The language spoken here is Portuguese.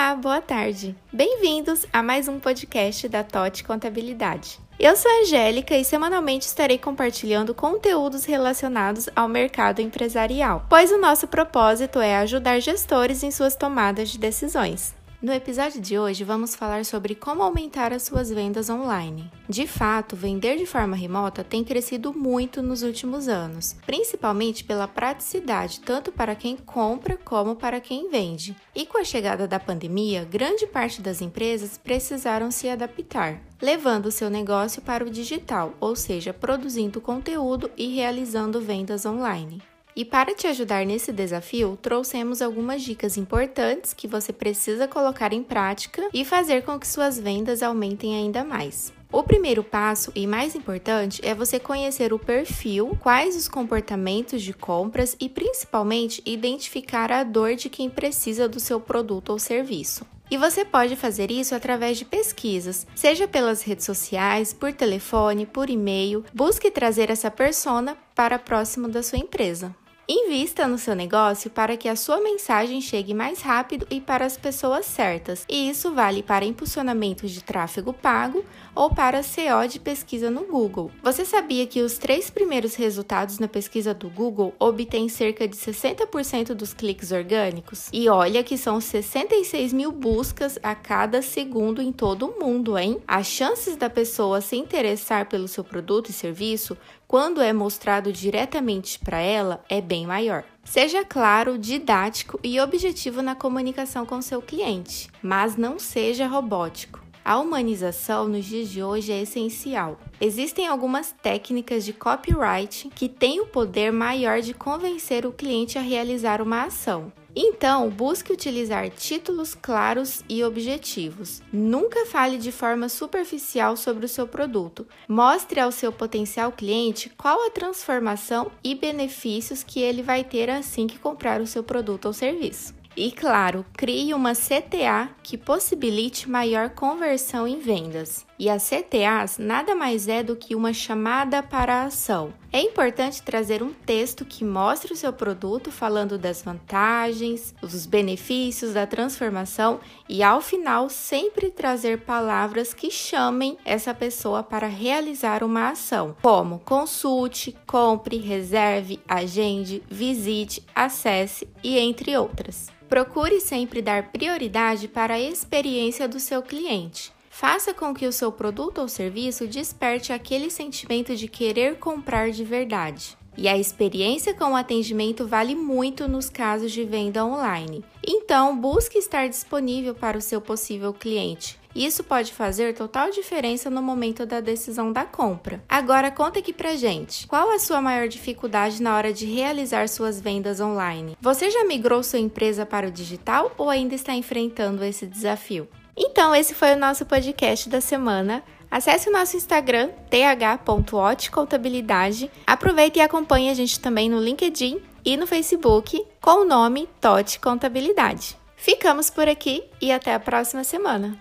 Olá, boa tarde. Bem-vindos a mais um podcast da TOT Contabilidade. Eu sou a Angélica e semanalmente estarei compartilhando conteúdos relacionados ao mercado empresarial, pois o nosso propósito é ajudar gestores em suas tomadas de decisões. No episódio de hoje, vamos falar sobre como aumentar as suas vendas online. De fato, vender de forma remota tem crescido muito nos últimos anos, principalmente pela praticidade tanto para quem compra como para quem vende. E com a chegada da pandemia, grande parte das empresas precisaram se adaptar, levando seu negócio para o digital, ou seja, produzindo conteúdo e realizando vendas online. E para te ajudar nesse desafio, trouxemos algumas dicas importantes que você precisa colocar em prática e fazer com que suas vendas aumentem ainda mais. O primeiro passo e mais importante é você conhecer o perfil, quais os comportamentos de compras e principalmente identificar a dor de quem precisa do seu produto ou serviço. E você pode fazer isso através de pesquisas, seja pelas redes sociais, por telefone, por e-mail. Busque trazer essa persona para próximo da sua empresa. Invista no seu negócio para que a sua mensagem chegue mais rápido e para as pessoas certas, e isso vale para impulsionamentos de tráfego pago ou para CO de pesquisa no Google. Você sabia que os três primeiros resultados na pesquisa do Google obtêm cerca de 60% dos cliques orgânicos? E olha que são 66 mil buscas a cada segundo em todo o mundo, hein? As chances da pessoa se interessar pelo seu produto e serviço quando é mostrado diretamente para ela, é bem maior. Seja claro, didático e objetivo na comunicação com seu cliente, mas não seja robótico. A humanização nos dias de hoje é essencial. Existem algumas técnicas de copyright que têm o poder maior de convencer o cliente a realizar uma ação. Então, busque utilizar títulos claros e objetivos. Nunca fale de forma superficial sobre o seu produto. Mostre ao seu potencial cliente qual a transformação e benefícios que ele vai ter assim que comprar o seu produto ou serviço. E claro, crie uma CTA que possibilite maior conversão em vendas. E as CTAs nada mais é do que uma chamada para a ação. É importante trazer um texto que mostre o seu produto falando das vantagens, dos benefícios da transformação e ao final sempre trazer palavras que chamem essa pessoa para realizar uma ação, como consulte, compre, reserve, agende, visite, acesse e entre outras. Procure sempre dar prioridade para a experiência do seu cliente. Faça com que o seu produto ou serviço desperte aquele sentimento de querer comprar de verdade. E a experiência com o atendimento vale muito nos casos de venda online. Então, busque estar disponível para o seu possível cliente. Isso pode fazer total diferença no momento da decisão da compra. Agora conta aqui pra gente, qual a sua maior dificuldade na hora de realizar suas vendas online? Você já migrou sua empresa para o digital ou ainda está enfrentando esse desafio? Então, esse foi o nosso podcast da semana. Acesse o nosso Instagram, th.otcontabilidade. Aproveite e acompanhe a gente também no LinkedIn e no Facebook com o nome TOT Contabilidade. Ficamos por aqui e até a próxima semana.